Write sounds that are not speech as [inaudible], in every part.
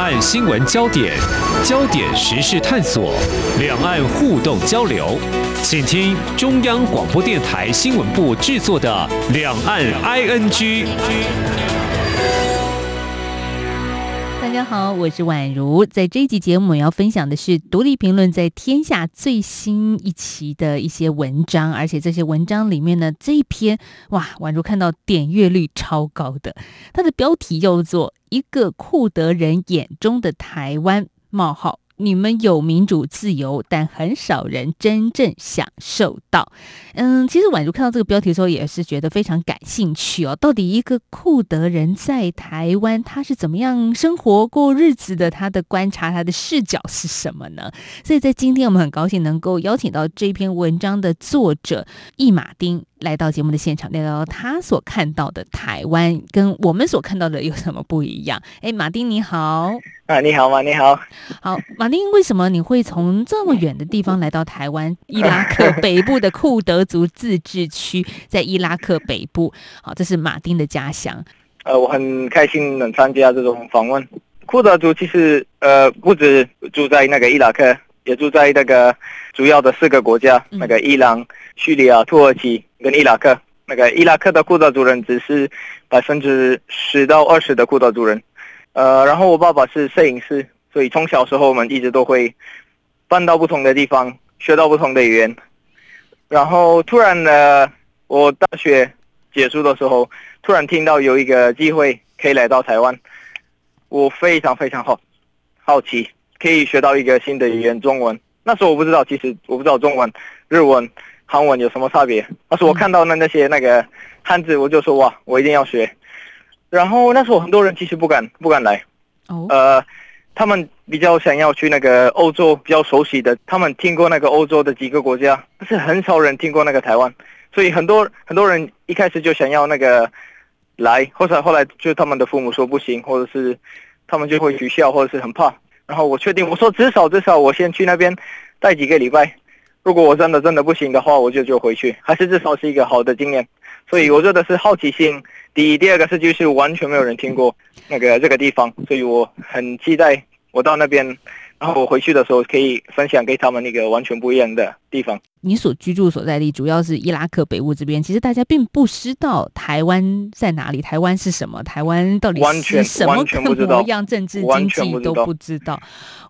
岸新闻焦点，焦点时事探索，两岸互动交流，请听中央广播电台新闻部制作的《两岸 ING》。大家好，我是宛如。在这一集节目，我要分享的是独立评论在天下最新一期的一些文章，而且这些文章里面呢，这一篇哇，宛如看到点阅率超高的，它的标题叫做《一个库德人眼中的台湾：冒号》。你们有民主自由，但很少人真正享受到。嗯，其实宛如看到这个标题的时候，也是觉得非常感兴趣哦。到底一个库德人在台湾，他是怎么样生活过日子的？他的观察，他的视角是什么呢？所以在今天，我们很高兴能够邀请到这篇文章的作者易马丁。来到节目的现场，聊聊他所看到的台湾跟我们所看到的有什么不一样？哎，马丁你好，啊，你好吗？你好，好，马丁，为什么你会从这么远的地方来到台湾？伊拉克北部的库德族自治区，在伊拉克北部，好，这是马丁的家乡。呃，我很开心能参加这种访问。库德族其实呃不止住在那个伊拉克，也住在那个主要的四个国家，嗯、那个伊朗、叙利亚、土耳其。跟伊拉克，那个伊拉克的库德族人只是百分之十到二十的库德族人，呃，然后我爸爸是摄影师，所以从小时候我们一直都会搬到不同的地方，学到不同的语言，然后突然呢，我大学结束的时候，突然听到有一个机会可以来到台湾，我非常非常好好奇，可以学到一个新的语言中文。那时候我不知道，其实我不知道中文、日文。韩文有什么差别？但是我看到那那些那个汉字，我就说哇，我一定要学。然后那时候很多人其实不敢不敢来，呃，他们比较想要去那个欧洲比较熟悉的，他们听过那个欧洲的几个国家，但是很少人听过那个台湾，所以很多很多人一开始就想要那个来，或者后来就他们的父母说不行，或者是他们就会取笑，或者是很怕。然后我确定，我说至少至少我先去那边待几个礼拜。如果我真的真的不行的话，我就就回去，还是至少是一个好的经验。所以我觉得是好奇心第一，第二个是就是完全没有人听过那个这个地方，所以我很期待我到那边。然后我回去的时候可以分享给他们那个完全不一样的地方。你所居住所在地主要是伊拉克北部这边，其实大家并不知道台湾在哪里，台湾是什么，台湾到底是什么个模样，政治经济都不知道。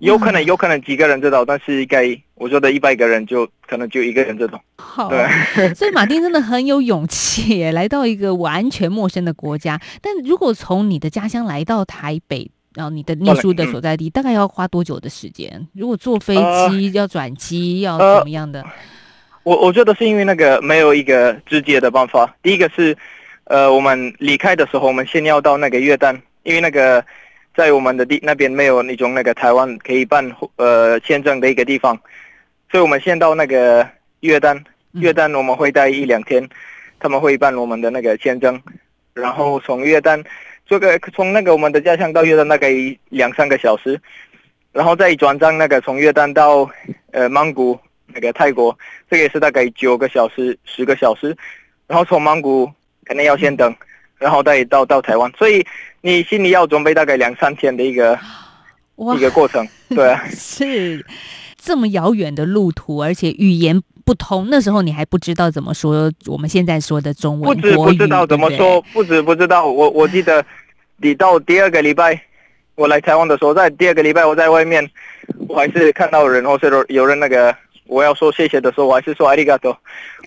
有可能有可能几个人知道，但是应该我说的一百个人就可能就一个人知道。好，对，所以马丁真的很有勇气来到一个完全陌生的国家。但如果从你的家乡来到台北，然后你的念书的所在地大概要花多久的时间？如果坐飞机要转机要怎么样的？我我觉得是因为那个没有一个直接的办法。第一个是，呃，我们离开的时候，我们先要到那个越旦，因为那个在我们的地那边没有那种那个台湾可以办呃签证的一个地方，所以我们先到那个越旦，越旦我们会待一两天，他们会办我们的那个签证，然后从越旦。这个从那个我们的家乡到约旦大概两三个小时，然后再转账那个从约旦到呃曼谷那个泰国，这个也是大概九个小时十个小时，然后从曼谷肯定要先等，然后再到到台湾，所以你心里要准备大概两三天的一个一个过程，对啊，是这么遥远的路途，而且语言不通，那时候你还不知道怎么说我们现在说的中文，不知不知道怎么说，不知不知道，我我记得。你到第二个礼拜，我来台湾的时候，在第二个礼拜我在外面，我还是看到人，或者有人那个我要说谢谢的时候，我还是说阿里嘎多，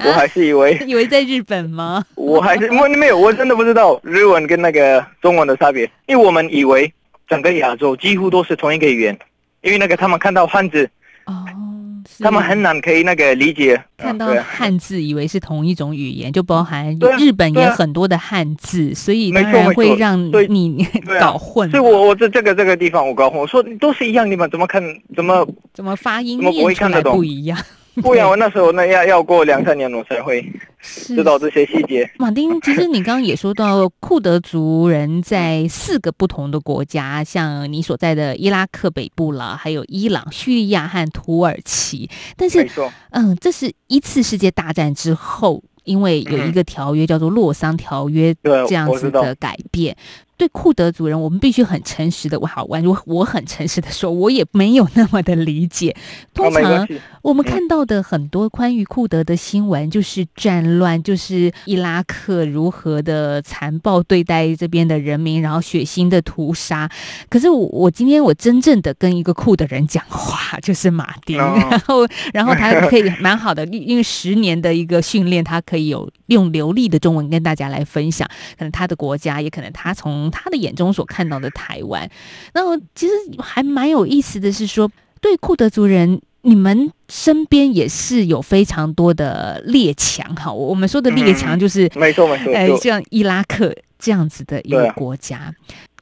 我还是以为 [laughs] 以为在日本吗？[laughs] 我还是我没有，我真的不知道日文跟那个中文的差别，因为我们以为整个亚洲几乎都是同一个语言，因为那个他们看到汉字。哦。他们很难可以那个理解，看到汉字以为是同一种语言，就包含日本也很多的汉字，所以当然会让你搞混。所以我我这这个这个地方我搞混，我说都是一样你们，怎么看怎么怎么发音念出来不一样？[laughs] 不然我那时候那要要过两三年我才会知道这些细节。马丁，其实你刚刚也说到库德族人在四个不同的国家，像你所在的伊拉克北部啦，还有伊朗、叙利亚和土耳其。但是，嗯，这是一次世界大战之后，因为有一个条约叫做《洛桑条约》这样子的改变。对库德族人，我们必须很诚实的，我好玩，我我很诚实的说，我也没有那么的理解。通常我们看到的很多关于库德的新闻，就是战乱，就是伊拉克如何的残暴对待这边的人民，然后血腥的屠杀。可是我我今天我真正的跟一个库德人讲话，就是马丁，然后 [laughs] 然后他可以蛮好的，因为十年的一个训练，他可以有用流利的中文跟大家来分享，可能他的国家，也可能他从他的眼中所看到的台湾，那我其实还蛮有意思的是说，对库德族人，你们身边也是有非常多的列强哈。我们说的列强就是、嗯、没错没错，哎，像伊拉克这样子的一个国家。啊、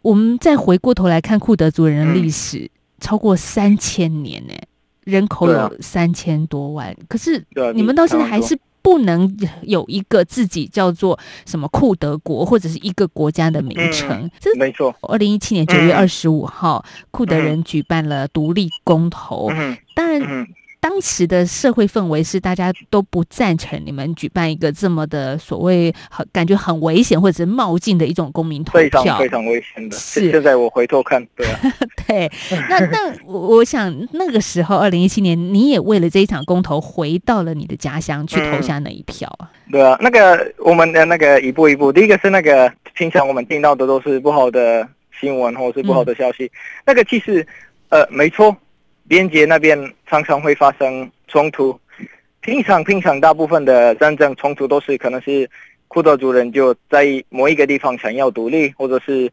我们再回过头来看库德族人的历史，嗯、超过三千年呢，人口有三千多万，啊、可是你们到现在还是。不能有一个自己叫做什么库德国或者是一个国家的名称，嗯、这没错。二零一七年九月二十五号，嗯、库德人举办了独立公投，嗯、当然。嗯当时的社会氛围是大家都不赞成你们举办一个这么的所谓很感觉很危险或者是冒进的一种公民投票，非常非常危险的。是现在我回头看，对啊，[laughs] 对。那那我想那个时候，二零一七年，你也为了这一场公投回到了你的家乡去投下那一票啊？对啊，那个我们的那个一步一步，第一个是那个平常我们听到的都是不好的新闻或者是不好的消息，嗯、那个其实呃没错。边界那边常常会发生冲突，平常平常大部分的战争冲突都是可能是库德族人就在某一个地方想要独立，或者是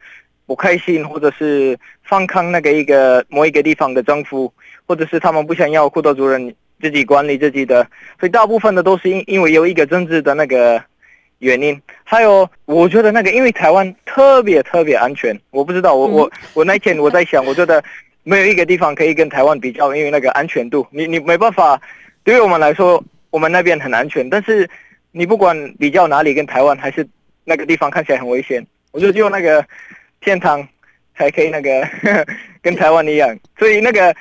不开心，或者是反抗那个一个某一个地方的政府，或者是他们不想要库德族人自己管理自己的，所以大部分的都是因因为有一个政治的那个原因。还有，我觉得那个因为台湾特别特别安全，我不知道，我我我那天我在想，我觉得。没有一个地方可以跟台湾比较，因为那个安全度，你你没办法。对于我们来说，我们那边很安全，但是你不管比较哪里跟台湾，还是那个地方看起来很危险。我就用那个天堂才可以那个呵呵 [laughs] 跟台湾一样，所以那个。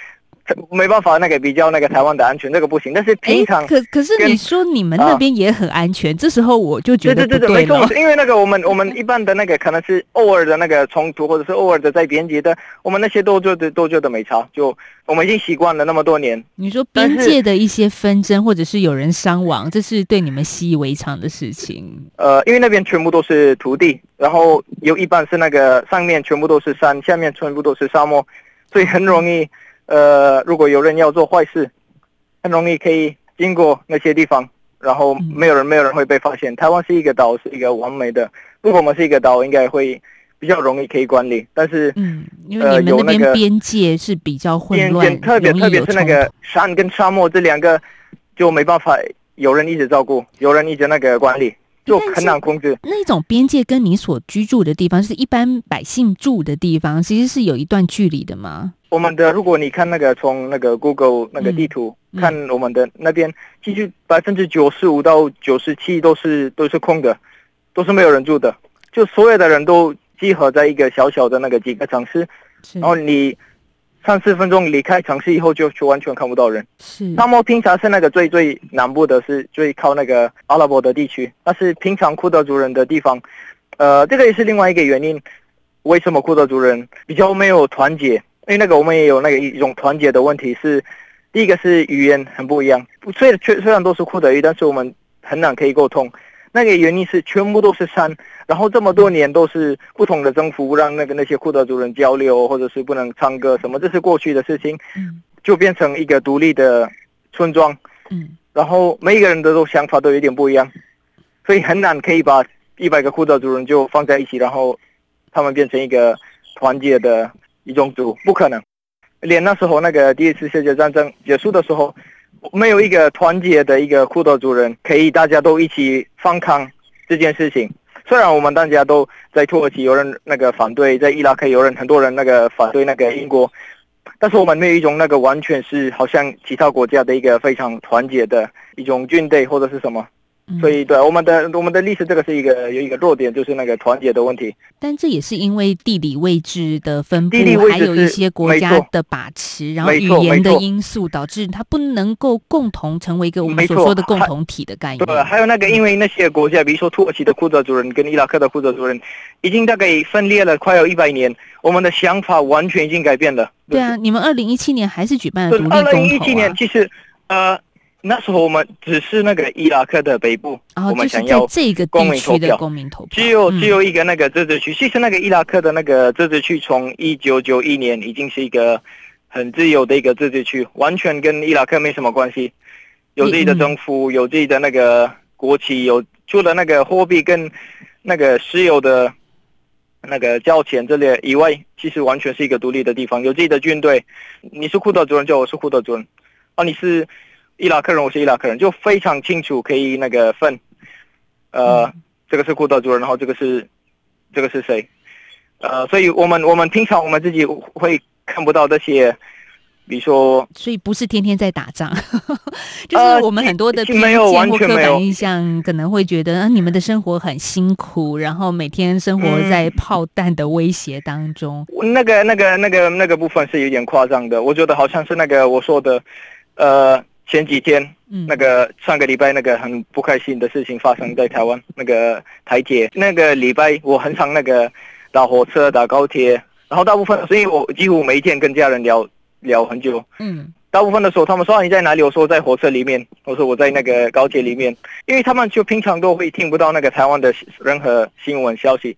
没办法，那个比较那个台湾的安全，那个不行。但是平常，可可是你说你们那边也很安全，啊、这时候我就觉得对。对对对，没错，因为那个我们我们一般的那个可能是偶尔的那个冲突，或者是偶尔的在边界的，我们那些都觉得都觉得没差，就我们已经习惯了那么多年。你说边界的一些纷争，或者是有人伤亡，这是对你们习以为常的事情。呃，因为那边全部都是土地，然后有一半是那个上面全部都是山，下面全部都是沙漠，所以很容易。呃，如果有人要做坏事，很容易可以经过那些地方，然后没有人，没有人会被发现。台湾是一个岛，是一个完美的。如果我们是一个岛，应该会比较容易可以管理。但是，嗯，因为你们那边边界是比较混乱，特别特别是那个山跟沙漠这两个就没办法有人一直照顾，有人一直那个管理。就很难控制。那种边界跟你所居住的地方，是一般百姓住的地方，其实是有一段距离的吗？我们的，如果你看那个从那个 Google 那个地图、看我们的那边，其实百分之九十五到九十七都是都是空的，都是没有人住的，就所有的人都集合在一个小小的那个几个城市，然后你。三四分钟离开城市以后就，就就完全看不到人。是，沙漠平常是那个最最南部的，是最靠那个阿拉伯的地区，那是平常库德族人的地方。呃，这个也是另外一个原因，为什么库德族人比较没有团结？因为那个我们也有那个一种团结的问题是，第一个是语言很不一样，虽然虽然都是库德语，但是我们很难可以沟通。那个原因是全部都是山，然后这么多年都是不同的政府让那个那些库德族人交流，或者是不能唱歌什么，这是过去的事情，就变成一个独立的村庄，嗯，然后每一个人的都想法都有点不一样，所以很难可以把一百个库德族人就放在一起，然后他们变成一个团结的一种族，不可能，连那时候那个第一次世界战争结束的时候。没有一个团结的一个库德族人，可以大家都一起反抗这件事情。虽然我们大家都在土耳其有人那个反对，在伊拉克有人很多人那个反对那个英国，但是我们没有一种那个完全是好像其他国家的一个非常团结的一种军队或者是什么。所以，对我们的我们的历史，这个是一个有一个弱点，就是那个团结的问题。但这也是因为地理位置的分布，还有一些国家的把持，然后语言的因素，导致它不能够共同成为一个我们所说的共同体的概念。对，还有那个，因为那些国家，比如说土耳其的库德族人跟伊拉克的库德族人，已经大概分裂了快有一百年，我们的想法完全已经改变了。对啊，你们二零一七年还是举办了独立公投啊？二零一七年其实呃。那时候我们只是那个伊拉克的北部，哦、我们想要这个公民投票，公民投票只有只有一个那个自治区。其实那个伊拉克的那个自治区，从一九九一年已经是一个很自由的一个自治区，完全跟伊拉克没什么关系，有自己的政府，有自己的那个国旗，有除了那个货币跟那个石油的那个交钱这类以外，其实完全是一个独立的地方，有自己的军队。你是库德族人，就我是库德族人，啊，你是。伊拉克人，我是伊拉克人，就非常清楚，可以那个分，呃，嗯、这个是库德族人，然后这个是，这个是谁？呃，所以我们我们平常我们自己会看不到这些，比如说，所以不是天天在打仗，[laughs] 就是我们很多的偏见或刻板印象，可能会觉得啊，你们的生活很辛苦，然后每天生活在炮弹的威胁当中。嗯、那个那个那个那个部分是有点夸张的，我觉得好像是那个我说的，呃。前几天，那个上个礼拜那个很不开心的事情发生在台湾，那个台铁那个礼拜我很常那个打火车、打高铁，然后大部分，所以我几乎每一天跟家人聊聊很久。嗯，大部分的时候他们说，啊，你在哪里？我说我在火车里面，我说我在那个高铁里面，因为他们就平常都会听不到那个台湾的任何新闻消息。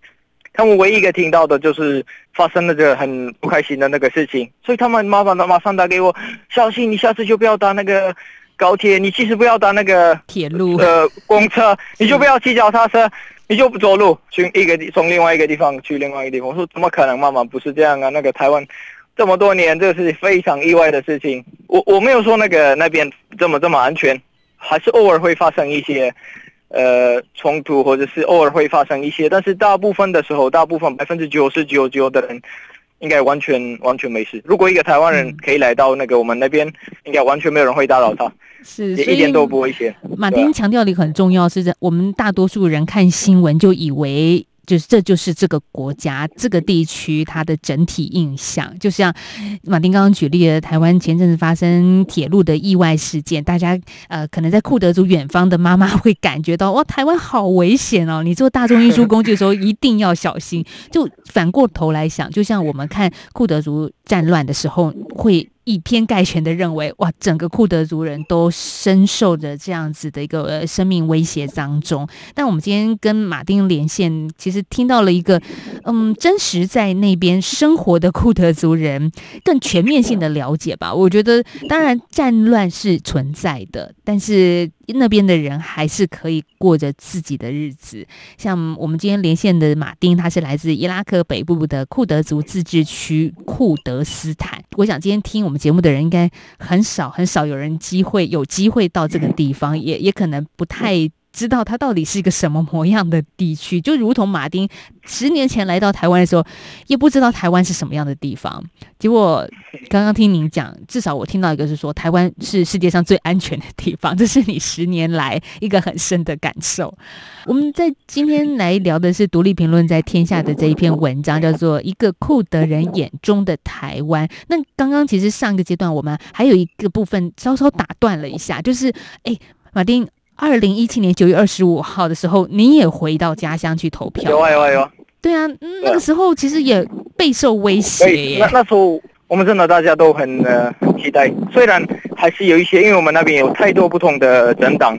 他们唯一一个听到的就是发生了这个很不开心的那个事情，所以他们麻烦的马上打给我，小心你下次就不要搭那个高铁，你其实不要搭那个铁路呃公车，你就不要骑脚踏车，你就不走路去一个地从另外一个地方去另外一个地方。我说怎么可能，妈妈不是这样啊？那个台湾这么多年，这个是非常意外的事情。我我没有说那个那边这么这么安全，还是偶尔会发生一些。呃，冲突或者是偶尔会发生一些，但是大部分的时候，大部分百分之九十九九的人应该完全完全没事。如果一个台湾人可以来到那个我们那边，应该完全没有人会打扰他，是也一点都不危险。马丁强调的一个很重要是在我们大多数人看新闻就以为。就是这就是这个国家这个地区它的整体印象，就像马丁刚刚举例了，台湾前阵子发生铁路的意外事件，大家呃可能在库德族远方的妈妈 [laughs] 会感觉到哇，台湾好危险哦！你坐大众运输工具的时候一定要小心。就反过头来想，就像我们看库德族战乱的时候会。以偏概全的认为，哇，整个库德族人都深受着这样子的一个呃生命威胁当中。但我们今天跟马丁连线，其实听到了一个，嗯，真实在那边生活的库德族人更全面性的了解吧。我觉得，当然战乱是存在的，但是。那边的人还是可以过着自己的日子，像我们今天连线的马丁，他是来自伊拉克北部的库德族自治区库德斯坦。我想今天听我们节目的人应该很少很少有人机会有机会到这个地方，也也可能不太。知道它到底是一个什么模样的地区，就如同马丁十年前来到台湾的时候，也不知道台湾是什么样的地方。结果刚刚听您讲，至少我听到一个是说，台湾是世界上最安全的地方，这是你十年来一个很深的感受。[laughs] 我们在今天来聊的是《独立评论》在天下的这一篇文章，叫做《一个库德人眼中的台湾》。那刚刚其实上一个阶段我们还有一个部分稍稍打断了一下，就是哎，马丁。二零一七年九月二十五号的时候，你也回到家乡去投票。有啊有啊有啊。对啊，那个时候其实也备受威胁耶。那那时候我们真的大家都很呃很期待，虽然还是有一些，因为我们那边有太多不同的政党，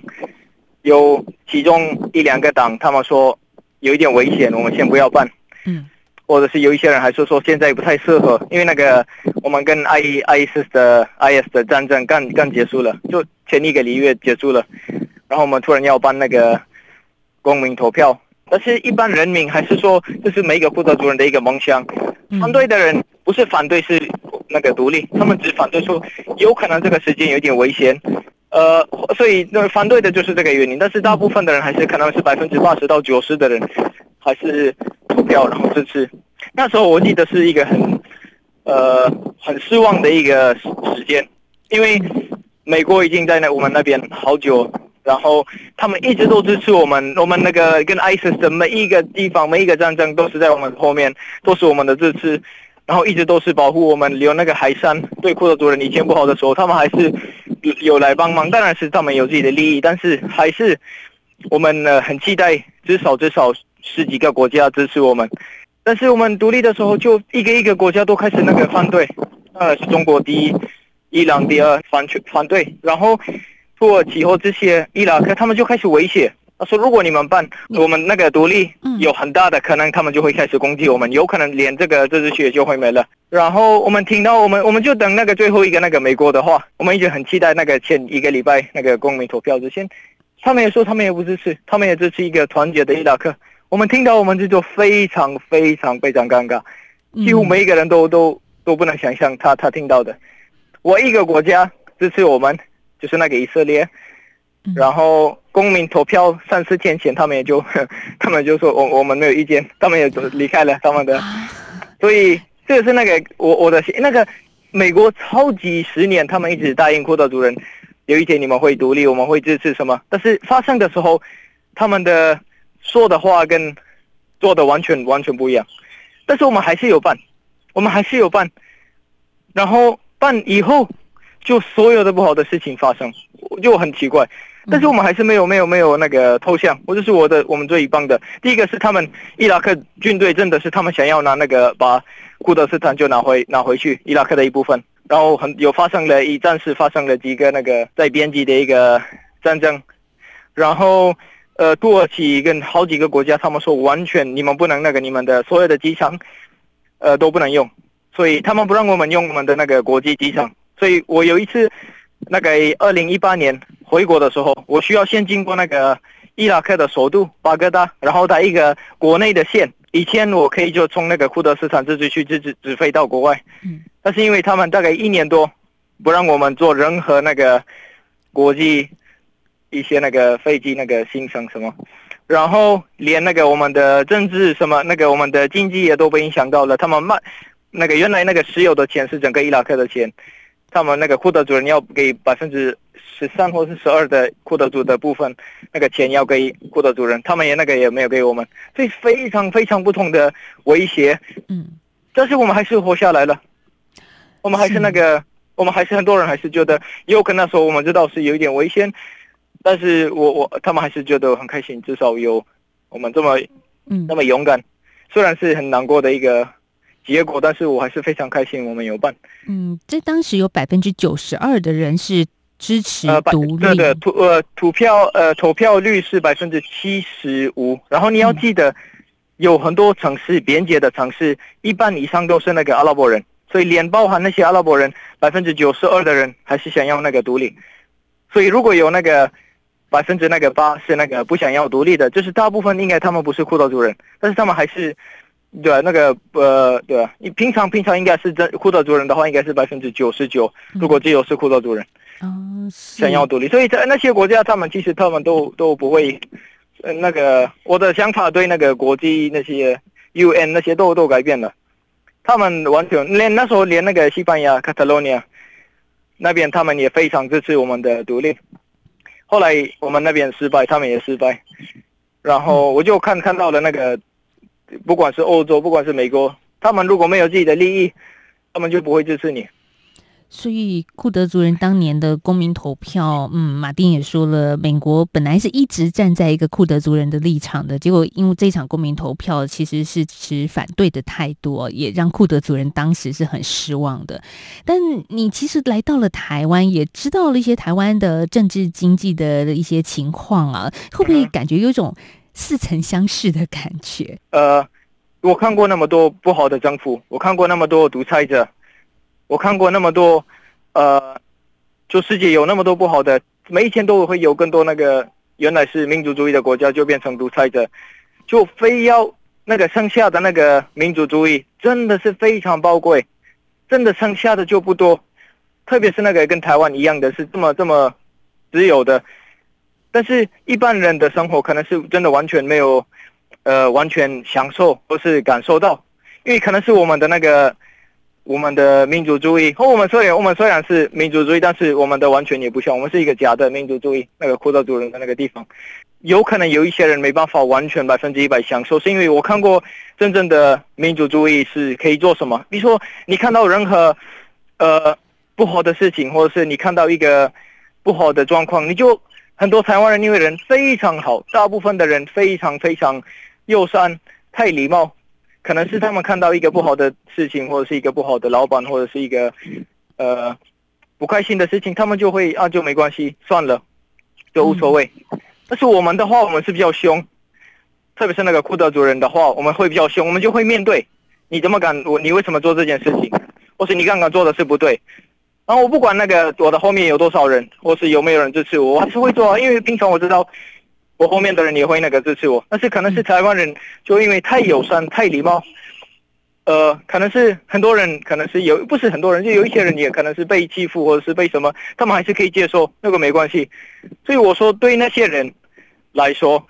有其中一两个党他们说有一点危险，我们先不要办。嗯。或者是有一些人还是说现在不太适合，因为那个我们跟 I ISIS 的 IS 的战争刚刚结束了，就前一个礼月结束了。然后我们突然要办那个公民投票，但是一般人民还是说这是每一个库德族人的一个梦想。反对的人不是反对，是那个独立，他们只反对说有可能这个时间有点危险，呃，所以那反对的就是这个原因。但是大部分的人还是可能是百分之八十到九十的人还是投票然后支持。那时候我记得是一个很呃很失望的一个时间，因为。美国已经在那我们那边好久，然后他们一直都支持我们，我们那个跟 ISIS 的每一个地方、每一个战争都是在我们后面，都是我们的支持，然后一直都是保护我们。有那个海山对库德族人以前不好的时候，他们还是有来帮忙。当然是他们有自己的利益，但是还是我们呢很期待，至少至少十几个国家支持我们。但是我们独立的时候，就一个一个国家都开始那个反对，呃，是中国第一，伊朗第二，反反对，然后。土耳其和这些伊拉克，他们就开始威胁，他说：“如果你们办，我们那个独立，有很大的可能，他们就会开始攻击我们，有可能连这个这支血就会没了。”然后我们听到，我们我们就等那个最后一个那个美国的话，我们一直很期待那个前一个礼拜那个公民投票之前，他们也说他们也不支持，他们也支持一个团结的伊拉克。我们听到，我们这就非常非常非常尴尬，几乎每一个人都都都不能想象他他听到的，我一个国家支持我们。就是那个以色列，然后公民投票三四天前，他们也就，[laughs] 他们就说我我们没有意见，他们也就离开了他们的，所以这个是那个我我的那个美国超级十年，他们一直答应库德族人，有一天你们会独立，我们会支持什么，但是发生的时候，他们的说的话跟做的完全完全不一样，但是我们还是有办，我们还是有办，然后办以后。就所有的不好的事情发生，就很奇怪。但是我们还是没有没有没有那个投降，我就是我的我们最棒的。第一个是他们伊拉克军队真的是他们想要拿那个把库德斯坦就拿回拿回去伊拉克的一部分，然后很有发生了一战事发生了几个那个在边境的一个战争，然后呃土耳其跟好几个国家他们说完全你们不能那个你们的所有的机场呃都不能用，所以他们不让我们用我们的那个国际机场。所以我有一次，那个二零一八年回国的时候，我需要先经过那个伊拉克的首都巴格达，然后在一个国内的线。以前我可以就从那个库德斯坦自治区直直直飞到国外，嗯，但是因为他们大概一年多不让我们做任何那个国际一些那个飞机那个行程什么，然后连那个我们的政治什么那个我们的经济也都被影响到了。他们卖那个原来那个石油的钱是整个伊拉克的钱。他们那个库德族人要给百分之十三或是十二的库德族的部分，那个钱要给库德族人，他们也那个也没有给我们，所以非常非常不同的威胁。嗯，但是我们还是活下来了，我们还是那个，我们还是很多人还是觉得，有可能说我们知道是有一点危险，但是我我他们还是觉得很开心，至少有我们这么嗯那么勇敢，虽然是很难过的一个。结果，但是我还是非常开心，我们有办。嗯，这当时有百分之九十二的人是支持独立。对的，投呃投票呃投票率是百分之七十五。然后你要记得，有很多城市边界的城市，一半以上都是那个阿拉伯人，所以连包含那些阿拉伯人，百分之九十二的人还是想要那个独立。所以如果有那个百分之那个八是那个不想要独立的，就是大部分应该他们不是库德族人，但是他们还是。对啊，那个呃，对啊，你平常平常应该是真库德族人的话，应该是百分之九十九。如果只有是库德族人，嗯，想要独立，所以在那些国家，他们其实他们都都不会，呃，那个我的想法对那个国际那些 UN 那些都都改变了，他们完全连那时候连那个西班牙 Catalonia 那边他们也非常支持我们的独立，后来我们那边失败，他们也失败，然后我就看看到了那个。不管是欧洲，不管是美国，他们如果没有自己的利益，他们就不会支持你。所以库德族人当年的公民投票，嗯，马丁也说了，美国本来是一直站在一个库德族人的立场的，结果因为这场公民投票其实是持反对的态度，也让库德族人当时是很失望的。但你其实来到了台湾，也知道了一些台湾的政治经济的一些情况啊，会不会感觉有一种？似曾相识的感觉。呃，我看过那么多不好的政府，我看过那么多独裁者，我看过那么多，呃，就世界有那么多不好的，每一天都会有更多那个原来是民族主义的国家就变成独裁者，就非要那个剩下的那个民族主义真的是非常宝贵，真的剩下的就不多，特别是那个跟台湾一样的是这么这么自由的。但是一般人的生活可能是真的完全没有，呃，完全享受或是感受到，因为可能是我们的那个我们的民族主义和我们虽然我们虽然是民族主义，但是我们的完全也不像，我们是一个假的民族主义。那个库德族人的那个地方，有可能有一些人没办法完全百分之一百享受，是因为我看过真正的民族主义是可以做什么。比如说，你看到任何呃不好的事情，或者是你看到一个不好的状况，你就很多台湾人因为人非常好，大部分的人非常非常友善，太礼貌。可能是他们看到一个不好的事情，或者是一个不好的老板，或者是一个呃不开心的事情，他们就会啊就没关系，算了，[laughs] 就无所谓。但是我们的话，我们是比较凶，特别是那个库德族人的话，我们会比较凶，我们就会面对，你怎么敢我你为什么做这件事情，或是你刚刚做的是不对，然后我不管那个我的后面有多少人，或是有没有人支持我，我还是会做啊，因为平常我知道。我后面的人也会那个支持我，但是可能是台湾人，就因为太友善、太礼貌，呃，可能是很多人，可能是有不是很多人，就有一些人也可能是被欺负或者是被什么，他们还是可以接受，那个没关系。所以我说，对那些人来说，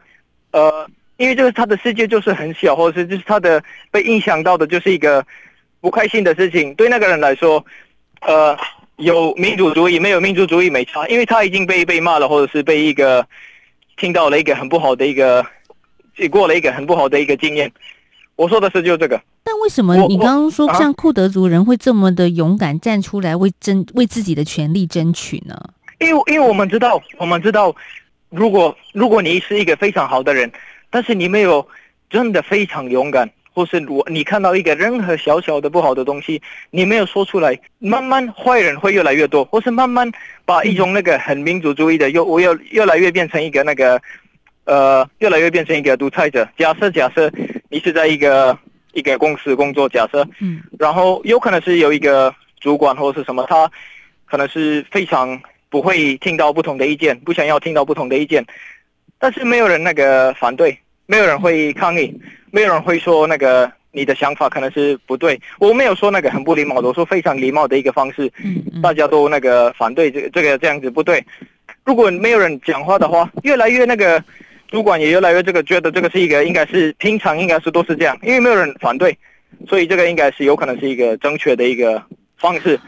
呃，因为就是他的世界就是很小，或者是就是他的被影响到的就是一个不开心的事情。对那个人来说，呃，有民族主义没有民族主义没差，因为他已经被被骂了，或者是被一个。听到了一个很不好的一个，过了一个很不好的一个经验。我说的是就这个。但为什么你刚刚说像库德族人会这么的勇敢站出来为争为自己的权利争取呢？因为因为我们知道，我们知道，如果如果你是一个非常好的人，但是你没有真的非常勇敢。或是我你看到一个任何小小的不好的东西，你没有说出来，慢慢坏人会越来越多，或是慢慢把一种那个很民族主义的，又我又越来越变成一个那个，呃，越来越变成一个独裁者。假设假设你是在一个一个公司工作，假设，嗯，然后有可能是有一个主管或者是什么，他可能是非常不会听到不同的意见，不想要听到不同的意见，但是没有人那个反对，没有人会抗议。没有人会说那个你的想法可能是不对，我没有说那个很不礼貌的，我说非常礼貌的一个方式，大家都那个反对这个这个这样子不对。如果没有人讲话的话，越来越那个主管也越来越这个觉得这个是一个应该是平常应该是都是这样，因为没有人反对，所以这个应该是有可能是一个正确的一个方式。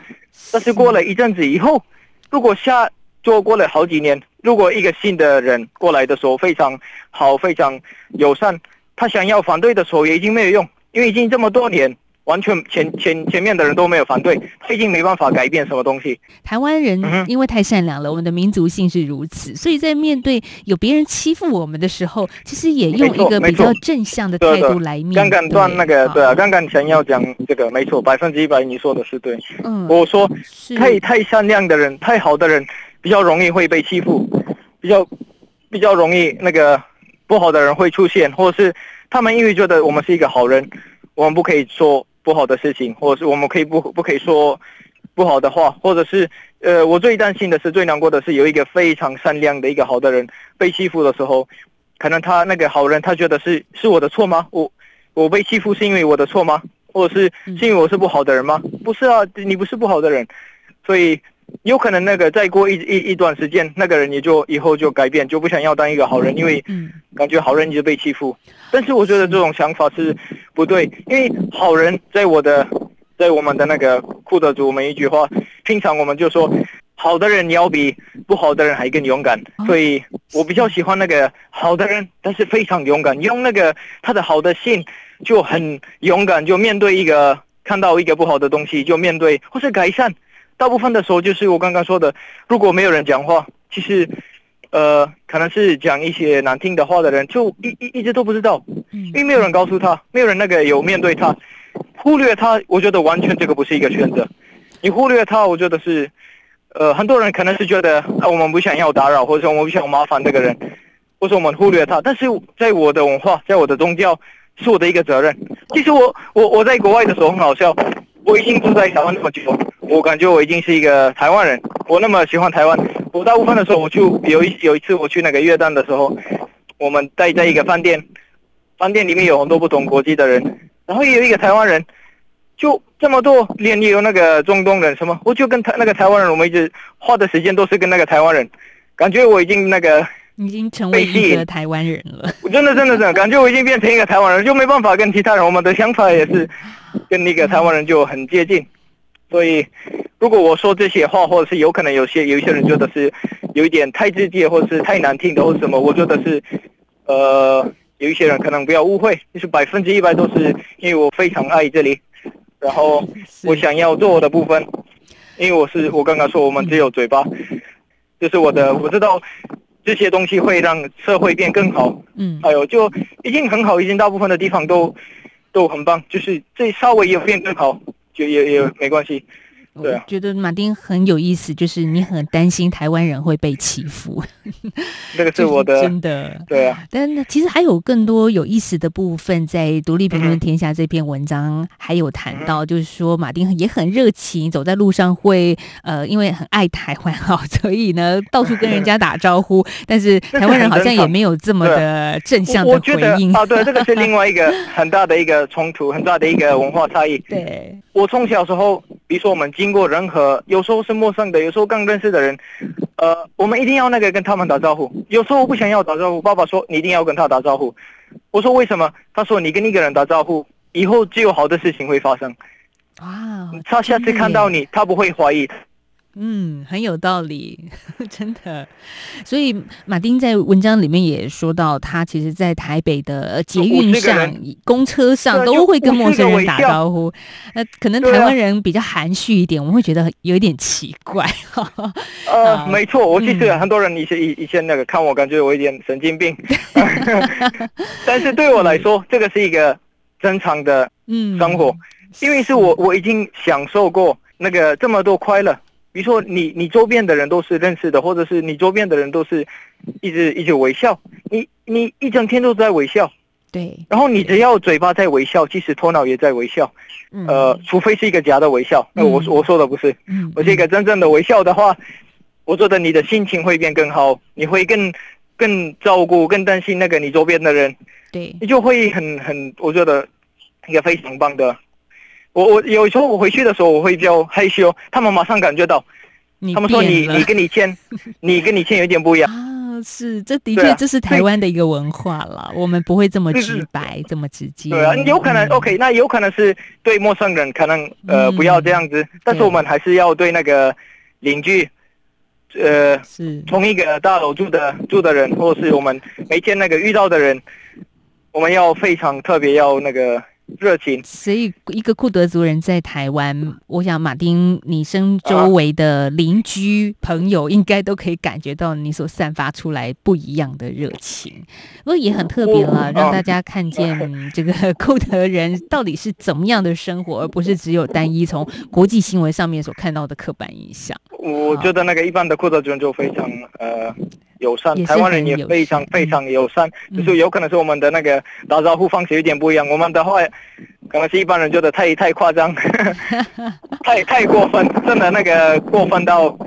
但是过了一阵子以后，如果下做过了好几年，如果一个新的人过来的时候非常好，非常友善。他想要反对的时候也已经没有用，因为已经这么多年，完全前前前面的人都没有反对，他已经没办法改变什么东西。台湾人因为太善良了，我们的民族性是如此，所以在面对有别人欺负我们的时候，其实也用一个比较正向的态度来面对。刚刚断那个，对啊，刚刚想要讲这个，没错，百分之一百你说的是对。嗯，我说太太善良的人，太好的人，比较容易会被欺负，比较比较容易那个。不好的人会出现，或者是他们因为觉得我们是一个好人，我们不可以说不好的事情，或者是我们可以不不可以说不好的话，或者是呃，我最担心的是，最难过的是有一个非常善良的一个好的人被欺负的时候，可能他那个好人他觉得是是我的错吗？我我被欺负是因为我的错吗？或者是是因为我是不好的人吗？不是啊，你不是不好的人，所以。有可能那个再过一一一段时间，那个人也就以后就改变，就不想要当一个好人，因为感觉好人一直被欺负。但是我觉得这种想法是不对，因为好人在我的，在我们的那个库德族，我们一句话，平常我们就说，好的人你要比不好的人还更勇敢。所以我比较喜欢那个好的人，但是非常勇敢，用那个他的好的心就很勇敢，就面对一个看到一个不好的东西就面对或是改善。大部分的时候就是我刚刚说的，如果没有人讲话，其实，呃，可能是讲一些难听的话的人，就一一一直都不知道，因为没有人告诉他，没有人那个有面对他，忽略他，我觉得完全这个不是一个选择。你忽略他，我觉得是，呃，很多人可能是觉得啊，我们不想要打扰，或者说我们不想麻烦这个人，或者我们忽略他。但是在我的文化，在我的宗教，是我的一个责任。其实我我我在国外的时候很好笑，我已经住在台湾那么久。我感觉我已经是一个台湾人，我那么喜欢台湾。我大部分的时候，我就有一有一次我去那个越南的时候，我们待在一个饭店，饭店里面有很多不同国籍的人，然后也有一个台湾人，就这么多，连也有那个中东人什么，我就跟他那个台湾人，我们一直花的时间都是跟那个台湾人，感觉我已经那个已经成为一个台湾人了。我真的真的真的 [laughs] 感觉我已经变成一个台湾人，就没办法跟其他人，我们的想法也是 [laughs] 跟那个台湾人就很接近。所以，如果我说这些话，或者是有可能有些有一些人觉得是有一点太直接，或者是太难听的，或者什么，我觉得是，呃，有一些人可能不要误会，就是百分之一百都是因为我非常爱这里，然后我想要做我的部分，因为我是我刚刚说我们只有嘴巴，就是我的我知道这些东西会让社会变更好，嗯，还有就已经很好，已经大部分的地方都都很棒，就是这稍微有变更好。就也也没关系。我觉得马丁很有意思，就是你很担心台湾人会被欺负，[laughs] 这个是我的真的，对啊。但其实还有更多有意思的部分，在《独立评论天下》这篇文章还有谈到，就是说马丁也很热情，走在路上会呃，因为很爱台湾哈，所以呢到处跟人家打招呼。但是台湾人好像也没有这么的 [laughs] 正向的回应啊。对，这个是另外一个很大的一个冲突，很大的一个文化差异。[laughs] 对。我从小时候，比如说我们经过人和，有时候是陌生的，有时候刚认识的人，呃，我们一定要那个跟他们打招呼。有时候我不想要打招呼，爸爸说你一定要跟他打招呼。我说为什么？他说你跟一个人打招呼，以后就有好的事情会发生。哇，他下次看到你，他不会怀疑。嗯，很有道理，[laughs] 真的。所以马丁在文章里面也说到，他其实，在台北的捷运上、公车上都会跟陌生人打招呼。那可能台湾人比较含蓄一点，我们会觉得有点奇怪。[laughs] 呃，没错，我其实很多人以前以以前那个看我，感觉我有点神经病。[laughs] 但是对我来说，这个是一个正常的嗯生活，因为是我我已经享受过那个这么多快乐。比如说你，你你周边的人都是认识的，或者是你周边的人都是一直一直微笑，你你一整天都在微笑，对。然后你只要嘴巴在微笑，即使头脑也在微笑，嗯、呃，除非是一个假的微笑，那我我说的不是，嗯，我是一个真正的微笑的话，我觉得你的心情会变更好，你会更更照顾、更担心那个你周边的人，对，你就会很很，我觉得一个非常棒的。我我有时候我回去的时候我会比较害羞，他们马上感觉到，他们说你你跟你签，[laughs] 你跟你签有点不一样。啊，是这的确这是台湾的一个文化了，我们不会这么直白这么直接。对啊，有可能 OK，那有可能是对陌生人可能呃不要这样子，但是我们还是要对那个邻居，呃是。同一个大楼住的住的人，或是我们没见那个遇到的人，我们要非常特别要那个。热情，所以一个库德族人在台湾，我想马丁，你身周围的邻居朋友应该都可以感觉到你所散发出来不一样的热情，不过也很特别了，让大家看见这个库德人到底是怎么样的生活，而不是只有单一从国际新闻上面所看到的刻板印象。我觉得那个一般的库德族人就非常呃。友善，台湾人也非常非常友善，嗯、就是有可能是我们的那个打招呼方式有点不一样。嗯、我们的话，可能是一般人觉得太太夸张，[laughs] 太太过分，真的那个过分到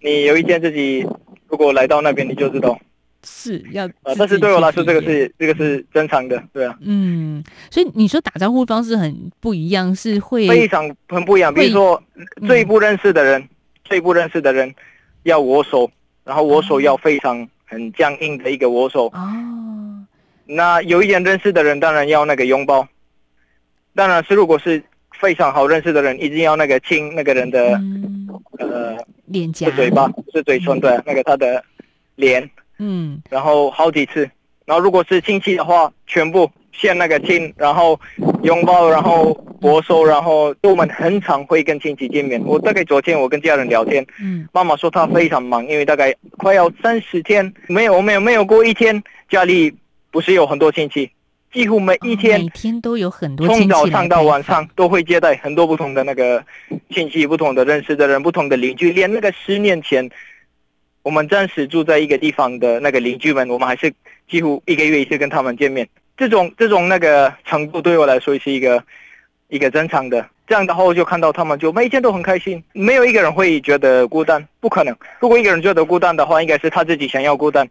你有一天自己如果来到那边，你就知道是要。呃，但是对我来说，这个是这个是正常的，对啊。嗯，所以你说打招呼方式很不一样，是会非常很不一样。比如说最不认识的人，嗯、最不认识的人要握手。然后握手要非常很僵硬的一个握手。哦。那有一点认识的人，当然要那个拥抱。当然是如果是非常好认识的人，一定要那个亲那个人的，嗯、呃，脸颊。是嘴巴，是嘴唇，对，那个他的脸。嗯。然后好几次。然后如果是亲戚的话，全部先那个亲，然后拥抱，然后。我说，然后我们很常会跟亲戚见面。我大概昨天我跟家人聊天，嗯，妈妈说她非常忙，因为大概快要三十天没有没有没有过一天家里不是有很多亲戚，几乎每一天、哦、每天都有很多亲戚，从早上到晚上都会接待很多不同的那个亲戚，不同的认识的人，不同的邻居，连那个十年前我们暂时住在一个地方的那个邻居们，我们还是几乎一个月一次跟他们见面。这种这种那个程度对我来说是一个。一个正常的，这样的话我就看到他们就每天都很开心，没有一个人会觉得孤单，不可能。如果一个人觉得孤单的话，应该是他自己想要孤单，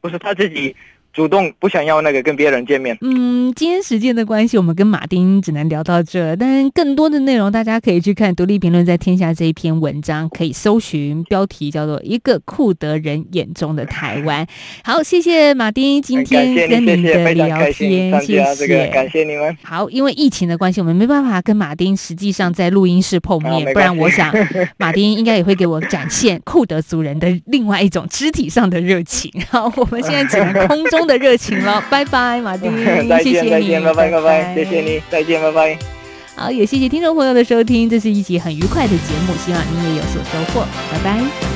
不是他自己主动不想要那个跟别人见面。嗯，今天时间的关系，我们跟马丁只能聊到这。但更多的内容，大家可以去看《独立评论》在天下这一篇文章，可以搜寻标题叫做《一个库德人眼中的台湾》。[laughs] 好，谢谢马丁今天跟您的聊天，谢谢，这个感谢你们。好，因为疫情的关系，我们没办法跟马丁实际上在录音室碰面，不然我想马丁应该也会给我展现库德族人的另外一种肢体上的热情。好，我们现在只能空中。的热情了，拜拜，马丁，谢谢你，再见，拜拜，拜拜，谢谢你，再见，拜拜。好，也谢谢听众朋友的收听，这是一期很愉快的节目，希望你也有所收获，拜拜。